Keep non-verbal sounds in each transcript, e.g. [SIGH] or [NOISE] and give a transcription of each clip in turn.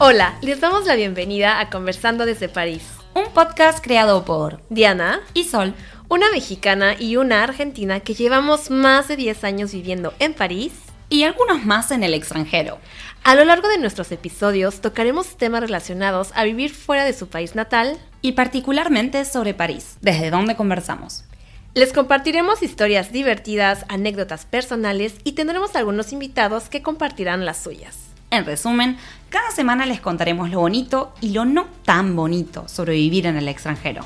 Hola, les damos la bienvenida a Conversando desde París. Un podcast creado por Diana y Sol, una mexicana y una argentina que llevamos más de 10 años viviendo en París y algunos más en el extranjero. A lo largo de nuestros episodios tocaremos temas relacionados a vivir fuera de su país natal y particularmente sobre París, desde donde conversamos. Les compartiremos historias divertidas, anécdotas personales y tendremos algunos invitados que compartirán las suyas. En resumen, cada semana les contaremos lo bonito y lo no tan bonito sobre vivir en el extranjero.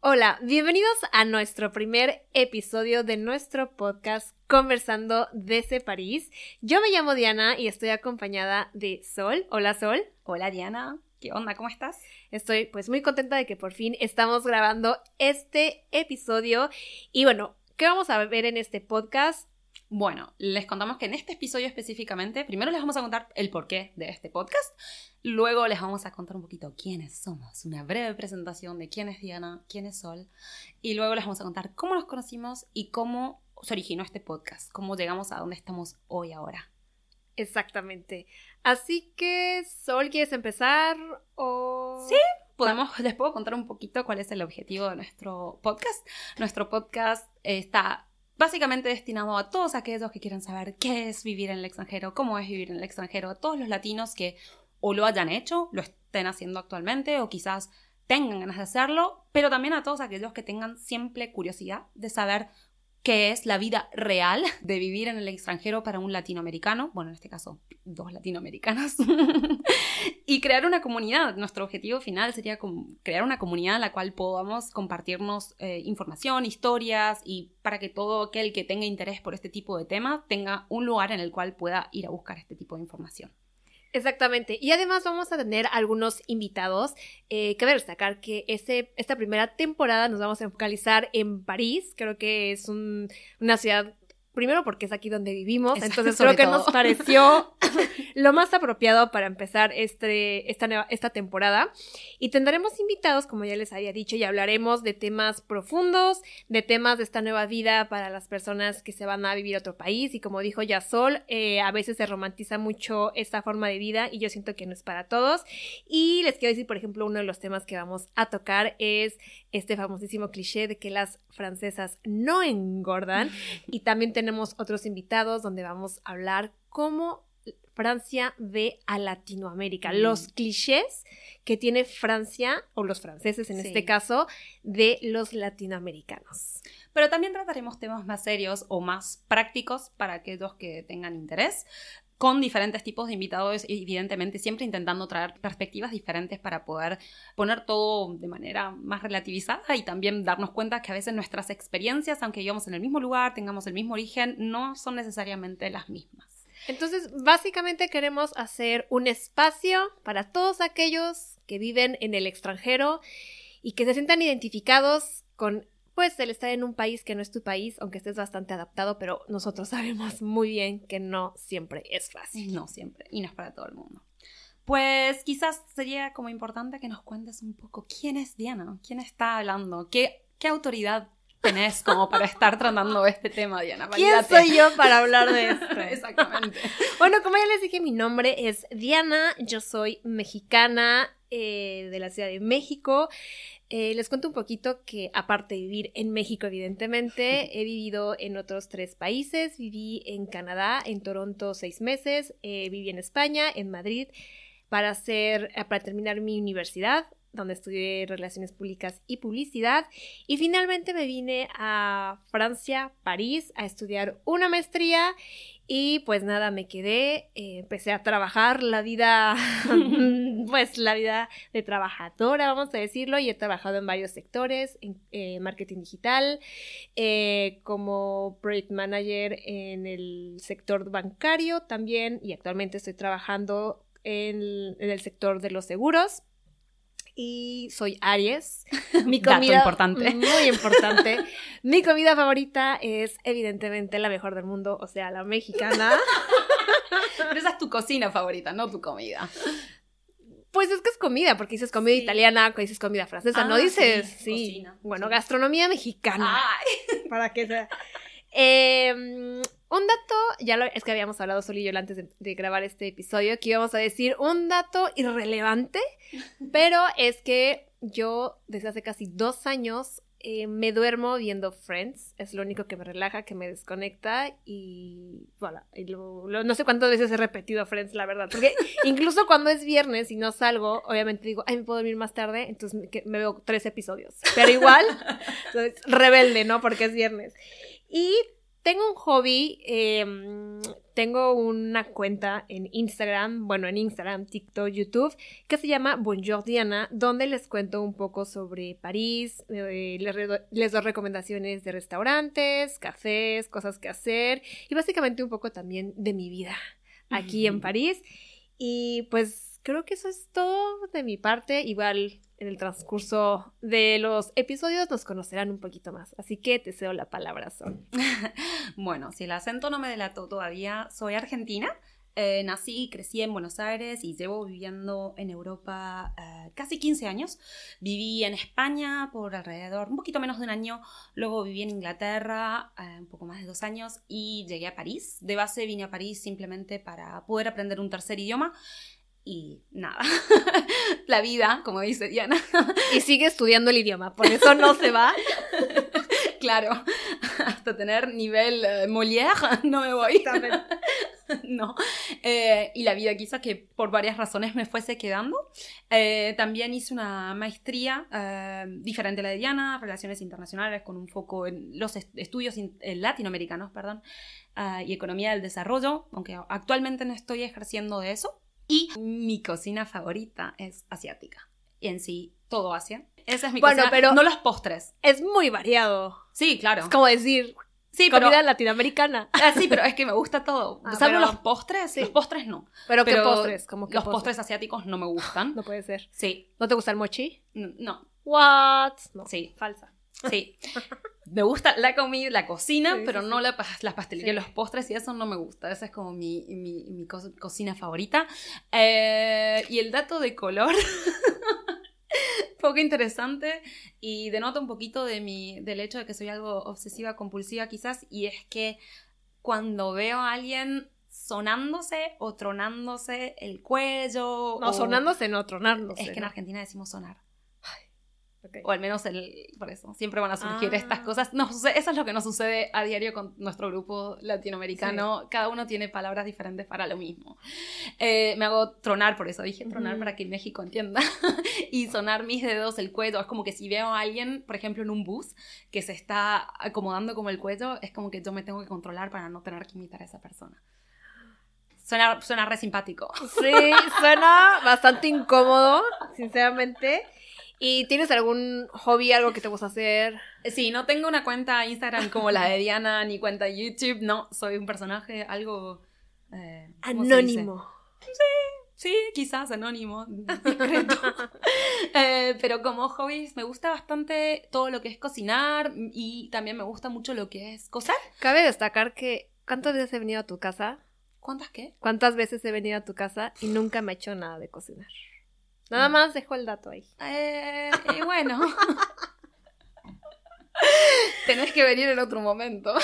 Hola, bienvenidos a nuestro primer episodio de nuestro podcast Conversando desde París. Yo me llamo Diana y estoy acompañada de Sol. Hola Sol. Hola Diana. ¿Qué onda? ¿Cómo estás? Estoy pues muy contenta de que por fin estamos grabando este episodio y bueno, ¿Qué vamos a ver en este podcast? Bueno, les contamos que en este episodio específicamente, primero les vamos a contar el porqué de este podcast, luego les vamos a contar un poquito quiénes somos, una breve presentación de quién es Diana, quién es Sol, y luego les vamos a contar cómo nos conocimos y cómo se originó este podcast, cómo llegamos a donde estamos hoy ahora. Exactamente. Así que, Sol, ¿quieres empezar o...? Sí, podemos, les puedo contar un poquito cuál es el objetivo de nuestro podcast. Nuestro podcast está básicamente destinado a todos aquellos que quieran saber qué es vivir en el extranjero, cómo es vivir en el extranjero, a todos los latinos que o lo hayan hecho, lo estén haciendo actualmente o quizás tengan ganas de hacerlo, pero también a todos aquellos que tengan siempre curiosidad de saber qué es la vida real de vivir en el extranjero para un latinoamericano, bueno, en este caso dos latinoamericanas, [LAUGHS] y crear una comunidad. Nuestro objetivo final sería crear una comunidad en la cual podamos compartirnos eh, información, historias y para que todo aquel que tenga interés por este tipo de temas tenga un lugar en el cual pueda ir a buscar este tipo de información. Exactamente. Y además vamos a tener algunos invitados. Eh, cabe destacar que este, esta primera temporada nos vamos a focalizar en París. Creo que es una ciudad primero porque es aquí donde vivimos, entonces creo que nos pareció [LAUGHS] lo más apropiado para empezar este, esta, esta temporada. Y tendremos invitados, como ya les había dicho, y hablaremos de temas profundos, de temas de esta nueva vida para las personas que se van a vivir a otro país. Y como dijo ya Sol, eh, a veces se romantiza mucho esta forma de vida y yo siento que no es para todos. Y les quiero decir, por ejemplo, uno de los temas que vamos a tocar es este famosísimo cliché de que las francesas no engordan. [LAUGHS] Y también tenemos otros invitados donde vamos a hablar cómo Francia ve a Latinoamérica, mm. los clichés que tiene Francia, o los franceses en este caso, de los latinoamericanos. Pero también trataremos temas más serios o más prácticos para aquellos que tengan interés con diferentes tipos de invitados, evidentemente siempre intentando traer perspectivas diferentes para poder poner todo de manera más relativizada y también darnos cuenta que a veces nuestras experiencias, aunque vivamos en el mismo lugar, tengamos el mismo origen, no son necesariamente las mismas. Entonces, básicamente queremos hacer un espacio para todos aquellos que viven en el extranjero y que se sientan identificados con pues el estar en un país que no es tu país, aunque estés bastante adaptado, pero nosotros [LAUGHS] sabemos muy bien que no siempre es fácil. No siempre, y no es para todo el mundo. Pues quizás sería como importante que nos cuentes un poco quién es Diana, quién está hablando, qué, qué autoridad tenés como para estar tratando este tema, Diana. ¿Quién soy yo para hablar de esto? [LAUGHS] Exactamente. Bueno, como ya les dije, mi nombre es Diana, yo soy mexicana eh, de la Ciudad de México. Eh, les cuento un poquito que aparte de vivir en México, evidentemente, [LAUGHS] he vivido en otros tres países. Viví en Canadá, en Toronto seis meses, eh, viví en España, en Madrid, para, hacer, para terminar mi universidad, donde estudié Relaciones Públicas y Publicidad. Y finalmente me vine a Francia, París, a estudiar una maestría y pues nada, me quedé, eh, empecé a trabajar la vida, [LAUGHS] [LAUGHS] pues la vida de trabajadora, vamos a decirlo, y he trabajado en varios sectores, en eh, marketing digital, eh, como project manager en el sector bancario también, y actualmente estoy trabajando en el sector de los seguros y soy Aries. [LAUGHS] Mi comida importante. Muy importante. [LAUGHS] Mi comida favorita es evidentemente la mejor del mundo, o sea, la mexicana. [LAUGHS] Pero esa es tu cocina favorita, no tu comida. Pues es que es comida, porque dices comida Sí. italiana, dices comida francesa, no Ah, dices, sí, sí. cocina, bueno, sí. gastronomía mexicana. Ay. Para que sea. Eh, un dato, ya lo, es que habíamos hablado Sol y yo antes de, de grabar este episodio, que íbamos a decir un dato irrelevante, [LAUGHS] pero es que yo desde hace casi dos años eh, me duermo viendo Friends, es lo único que me relaja, que me desconecta y voilà, y lo- lo- no sé cuántas veces he repetido Friends, la verdad, porque [LAUGHS] incluso cuando es viernes y no salgo, obviamente digo, ay, me puedo dormir más tarde, entonces me, que- me veo tres episodios, pero igual, [LAUGHS] entonces, rebelde, ¿no? Porque es viernes. Y tengo un hobby, eh, tengo una cuenta en Instagram, bueno, en Instagram, TikTok, YouTube, que se llama Bonjour Diana, donde les cuento un poco sobre París, eh, les, les doy recomendaciones de restaurantes, cafés, cosas que hacer y básicamente un poco también de mi vida aquí en. París. Y pues creo que eso es todo de mi parte. Igual en el transcurso de los episodios nos conocerán un poquito más. Así que te cedo la palabra, Sol. [LAUGHS] Bueno, si el acento no me delató todavía, soy argentina. Eh, nací y crecí en Buenos Aires y llevo viviendo en Europa eh, casi 15 años. Viví en España por alrededor, un poquito menos de un año. Luego viví en Inglaterra eh, un poco más de dos años y llegué a París. De base vine a París simplemente para poder aprender un tercer idioma. Y nada, [LAUGHS] la vida, como dice Diana, Y sigue estudiando el idioma, por eso no se va. [LAUGHS] claro, hasta tener nivel eh, Molière [LAUGHS] no me voy. no. Eh, y la vida quizá que por varias razones me fuese quedando. Eh, también hice una maestría eh, diferente a la de Diana, Relaciones Internacionales, con un foco en los est- estudios eh, latinoamericanos, perdón, ah, y Economía del Desarrollo, aunque actualmente no estoy ejerciendo de eso. Y mi cocina favorita es asiática. Y en sí, todo Asia. Esa es mi Bueno, cocina. pero- No los postres. Es muy variado. Sí, claro. Es como decir sí, pero... comida latinoamericana. Ah, sí, pero es que me gusta todo. Ah, Salvo pero- los postres. sí. Los postres no. Pero, ¿qué Pero postres? Como que Los postres asiáticos no me gustan. No puede ser. Sí. ¿No te gusta el mochi? No. What? No. Sí. Falsa. Sí. [LAUGHS] Me gusta la comida, la cocina, Sí, pero sí, no sí. la, las pastelerías, los postres y eso no me gusta. Esa es como mi, mi, mi co- cocina favorita. Eh, y el dato de color. [LAUGHS] poco interesante y denota un poquito de mi, del hecho de que soy algo obsesiva compulsiva quizás y es que cuando veo a alguien sonándose o tronándose el cuello No, o- sonándose, no, tronándose. es que en. Argentina decimos sonar Ok. o al menos el, por eso, siempre van a surgir Ah. estas cosas. No, eso es lo que nos sucede a diario con nuestro grupo latinoamericano. Cada uno tiene palabras diferentes para lo mismo. Eh, me hago tronar, por eso dije tronar Ujú. para que México entienda. [LAUGHS] y sonar mis dedos, el cuello. Es como que si veo a alguien, por ejemplo, en un bus, que se está acomodando como el cuello, es como que yo me tengo que controlar para no tener que imitar a esa persona. Suena, suena re simpático. Sí, suena bastante incómodo, sinceramente. ¿Y tienes algún hobby, algo que te gusta hacer? Sí, no tengo una cuenta Instagram como la de Diana, [LAUGHS] ni cuenta YouTube, no, soy un personaje algo... eh. Anónimo. Sí, quizás anónimo, [LAUGHS] discreto. [LAUGHS] Eh, pero como hobbies me gusta bastante todo lo que es cocinar y también me gusta mucho lo que es coser. Cabe destacar que ¿cuántas veces he venido a tu casa? ¿Cuántas qué? ¿Cuántas veces he venido a tu casa y nunca me he hecho nada de cocinar? Nada más dejo el dato ahí. Eh, y bueno. [LAUGHS] Tenés que venir en otro momento.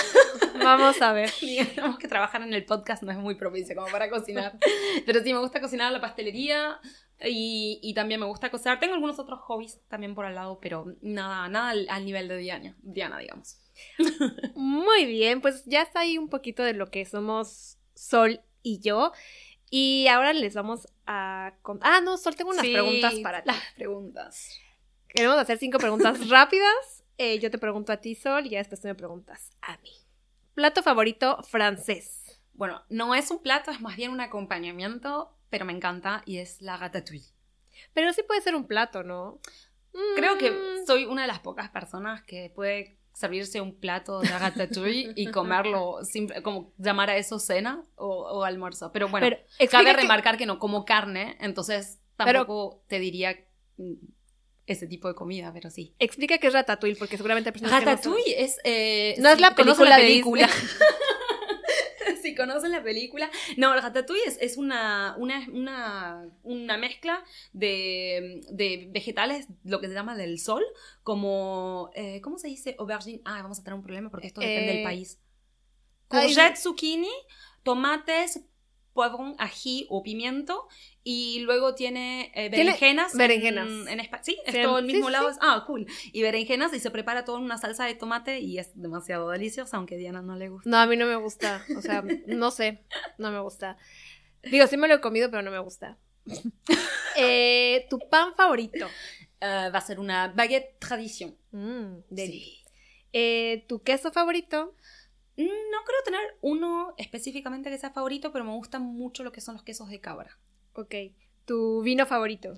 Vamos a ver. [LAUGHS] Digamos que trabajar en el podcast no es muy propicio como para cocinar. [LAUGHS] Pero sí, me gusta cocinar la pastelería y, y también me gusta coser. Tengo algunos otros hobbies también por al lado, pero nada, nada al, al nivel de Diana, Diana, digamos. Muy bien, pues ya está ahí un poquito de lo que somos Sol y yo. Y ahora les vamos a... Ah, no, Sol, tengo unas Sí, preguntas para ti. Las preguntas. Queremos hacer cinco preguntas [LAUGHS] rápidas. Eh, yo te pregunto a ti, Sol, y ya después tú me preguntas a mí. Plato favorito francés. Bueno, no es un plato, es más bien un acompañamiento, pero me encanta y es la ratatouille. Pero sí puede ser un plato, ¿no? Creo que Mm, soy una de las pocas personas que puede servirse un plato de ratatouille y comerlo, simple, como llamar a eso cena o, o almuerzo. Pero bueno, Pero cabe remarcar que no como carne, entonces Pero- tampoco te diría mm, ese tipo de comida, pero sí. Explica qué es ratatouille, porque seguramente hay personas que no. Ratatouille es... eh, No es la ¿conocen película de película. [LAUGHS] conocen la película. No, Ratatouille es, es una, una, una, una mezcla de, de vegetales, lo que se llama del sol, como, eh, ¿cómo se dice? Aubergine. Ah, vamos a tener un problema porque esto depende Eh, del país. ay, Courgette, zucchini, tomates, poivron, ají o pimiento. Y luego tiene eh, Tiene berenjenas. berenjenas. En, en Espa- sí, es Sí, todo el sí, mismo sí. lado. Ah, cool. Y berenjenas y se prepara todo en una salsa de tomate y es demasiado deliciosa, aunque a Diana no le gusta. No, a mí no me gusta. O sea, no sé. No me gusta. Digo, sí me lo he comido, pero no me gusta. [LAUGHS] Eh, ¿Tu pan favorito? Eh, va a ser una baguette tradición. Mm. Sí. Eh, ¿Tu queso favorito? No creo tener uno específicamente que sea favorito, pero me gustan mucho lo que son los quesos de cabra. Ok. ¿Tu vino favorito?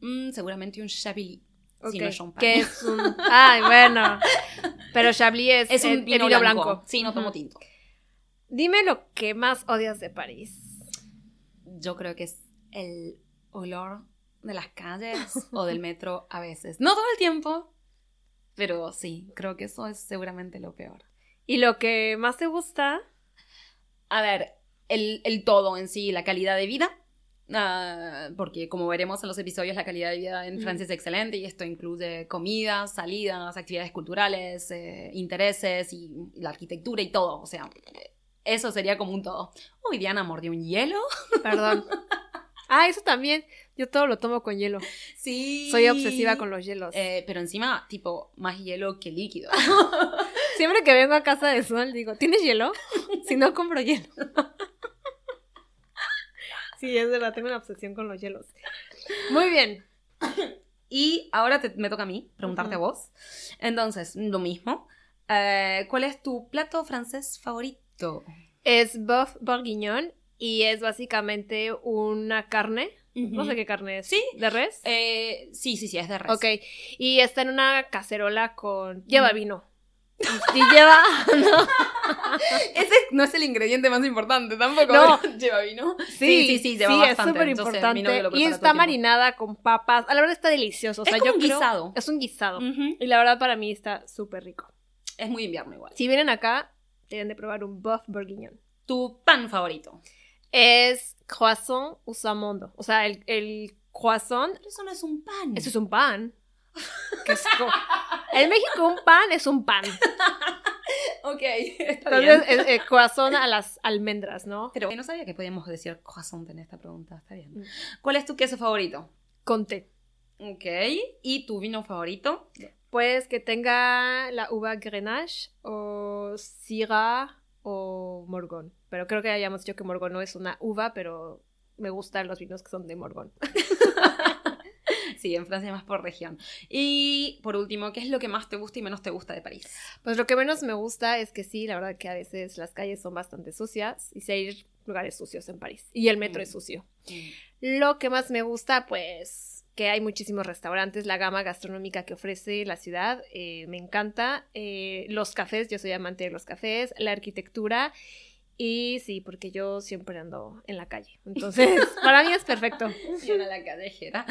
Mm, seguramente un Chablis. Ok. Si no es. Ay, bueno. Pero Chablis es, Es un el- vino, vino blanco. blanco. Sí, no tomo tinto. Dime lo que más odias de París. Yo creo que es el olor de las calles [LAUGHS] o del metro a veces. No todo el tiempo, pero sí, creo que eso es seguramente lo peor. ¿Y lo que más te gusta? A ver, el, el todo en sí, la calidad de vida. ah, porque como veremos en los episodios, la calidad de vida en Mm. Francia es excelente y esto incluye comidas, salidas, actividades culturales, eh, intereses y la arquitectura y todo. O sea, eso sería como un todo. Uy, Diana mordió un hielo. Perdón. [LAUGHS] Ah, eso también. Yo todo lo tomo con hielo. Sí. Soy obsesiva con los hielos. Eh, pero encima, tipo, más hielo que líquido. [LAUGHS] Siempre que vengo a casa de Sol digo, ¿tienes hielo? [LAUGHS] Si no, compro hielo. Sí, es verdad, tengo una obsesión con los hielos. Muy bien. y ahora te- me toca a mí preguntarte a vos. Entonces, lo mismo. Eh, ¿Cuál es tu plato francés favorito? Es boeuf bourguignon y es básicamente una carne. No sé qué carne es. Sí. ¿De res? Eh, sí, sí, sí, es de res. Ok. Y está en una cacerola con... Lleva vino. Y lleva... [LAUGHS] no. Ese no es el ingrediente más importante tampoco. No. [LAUGHS] lleva vino. Sí, sí, sí, lleva sí, bastante. es súper importante. Y está marinada con papas. A la verdad está delicioso. O sea, Es como yo un creo- guisado. Es un guisado. Y la verdad para mí está súper rico. Es muy invierno igual. Si vienen acá, deben de probar un boeuf bourguignon. Tu pan favorito. Es croissant usamondo. O sea, el, el croissant, Pero eso no es un pan. eso es un pan. Que es en México un pan es un pan. Ok, está Entonces, bien. es, eh, a las almendras, ¿no? Pero no sabía que podíamos decir croissant en esta pregunta. Está bien. Mm. ¿Cuál es tu queso favorito? Con té. Ok. ¿Y tu vino favorito? Pues que tenga la uva Grenache o Syrah o Morgon. Pero creo que hayamos dicho que Morgon no es una uva, pero me gustan los vinos que son de Morgon. [LAUGHS] [LAUGHS] Sí, en Francia más por región. Y por último, ¿qué es lo que más te gusta y menos te gusta de París? Pues lo que menos me gusta es que sí, la verdad que a veces las calles son bastante sucias y sí hay lugares sucios en París. Y el metro Mm. es sucio. Lo que más me gusta, pues que hay muchísimos restaurantes, la gama gastronómica que ofrece la ciudad, eh, me encanta. Eh, los cafés, yo soy amante de los cafés, la arquitectura y sí, porque yo siempre ando en la calle. Entonces, [LAUGHS] para mí es perfecto. [LAUGHS] Y una la callejera.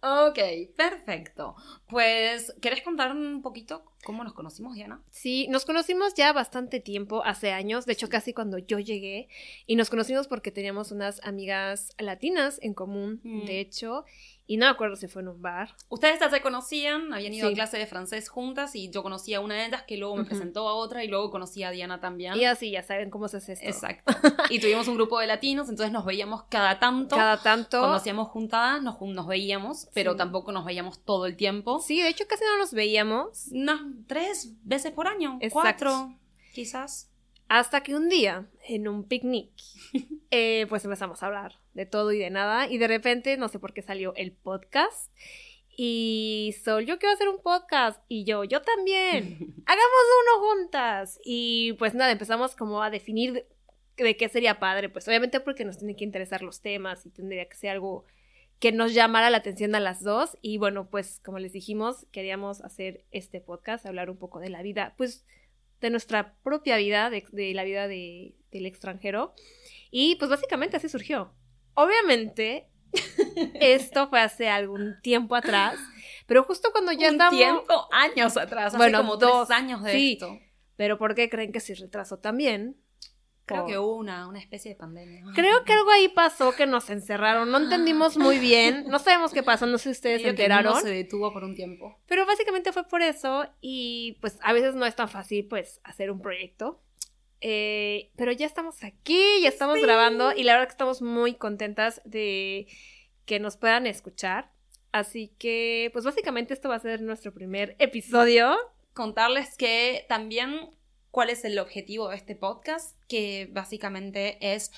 Ok, perfecto. Pues, ¿querés contar un poquito cómo nos conocimos, Diana? Sí, nos conocimos ya bastante tiempo, hace años, de hecho casi cuando yo llegué, y nos conocimos porque teníamos unas amigas latinas en común, Mm. de hecho, y no me acuerdo si fue en un bar. Ustedes ya se conocían, habían ido Sí. a clase de francés juntas y yo conocí a una de ellas que luego me presentó a otra y luego conocí a Diana también. Y así ya saben cómo se hace esto. Exacto. Y tuvimos un grupo de latinos, entonces nos veíamos cada tanto. Cada tanto. Cuando hacíamos juntadas, nos, nos veíamos, pero Sí. tampoco nos veíamos todo el tiempo. Sí, de hecho casi no nos veíamos, Unas tres veces por año. Exacto. Cuatro, quizás. Hasta que un día, en un picnic, [LAUGHS] eh, pues empezamos a hablar de todo y de nada, y de repente, no sé por qué salió el podcast. Y Sol, yo quiero hacer un podcast. Y yo, yo también. [LAUGHS] hagamos uno juntas. Y pues nada, empezamos como a definir de, de qué sería padre. Pues obviamente porque nos tienen que interesar los temas y tendría que ser algo que nos llamara la atención a las dos. Y bueno, pues como les dijimos, queríamos hacer este podcast, hablar un poco de la vida, pues de nuestra propia vida, de, de la vida de- del extranjero. Y pues básicamente así surgió. Obviamente, [LAUGHS] esto fue hace algún tiempo atrás, pero justo cuando ya un tiempo, años atrás. Hace Bueno, como dos, años de sí. esto. Pero ¿por qué creen que se retrasó también? Creo que hubo una, una especie de pandemia. Creo que algo ahí pasó que nos encerraron, no entendimos muy bien, no sabemos qué pasó, no sé si ustedes se Medio que enteraron, se detuvo por un tiempo. pero básicamente fue por eso y pues a veces no es tan fácil pues hacer un proyecto. Eh, pero ya estamos aquí, ya estamos grabando y la verdad que estamos muy contentas de que nos puedan escuchar. Así que pues básicamente esto va a ser nuestro primer episodio. Contarles que también cuál es el objetivo de este podcast, que básicamente es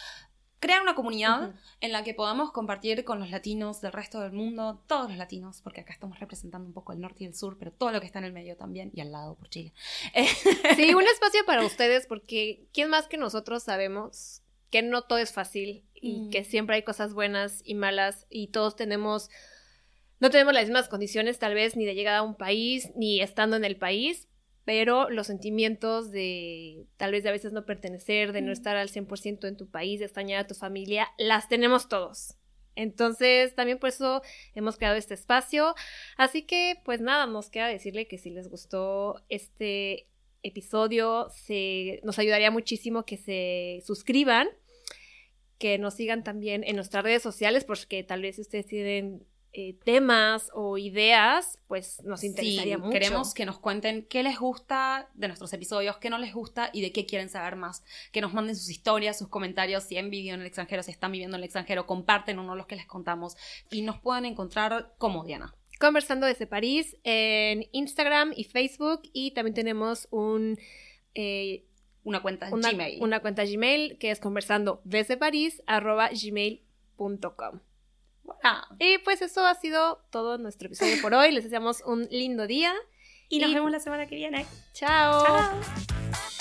crear una comunidad Ujú. en la que podamos compartir con los latinos del resto del mundo, todos los latinos, porque acá estamos representando un poco el norte y el sur, pero todo lo que está en el medio también, y al lado por Chile. [LAUGHS] Sí, un espacio para ustedes porque ¿quién más que nosotros sabemos que no todo es fácil y Mm. que siempre hay cosas buenas y malas y todos tenemos, no tenemos las mismas condiciones tal vez ni de llegada a un país ni estando en el país, pero los sentimientos de tal vez de a veces no pertenecer, de no Mm. estar al 100% en tu país, de extrañar a tu familia, las tenemos todos. Entonces, también por eso hemos creado este espacio. Así que, pues nada, nos queda decirle que si les gustó este episodio, se, nos ayudaría muchísimo que se suscriban, que nos sigan también en nuestras redes sociales, porque tal vez si ustedes tienen eh, temas o ideas, pues nos interesaría Sí, mucho. Queremos que nos cuenten qué les gusta de nuestros episodios, qué no les gusta y de qué quieren saber más. Que nos manden sus historias, sus comentarios, si han vivido en el extranjero, si están viviendo en el extranjero, comparten uno los que les contamos y nos pueden encontrar como Diana. Conversando desde París en Instagram y Facebook y también tenemos un... eh, Una cuenta en una, Gmail. una cuenta Gmail que es conversando desde París arroba gmail.com. Ah, Y pues eso ha sido todo nuestro episodio por hoy. Les deseamos un lindo día. y nos Y- vemos la semana que viene. Chao. Chao.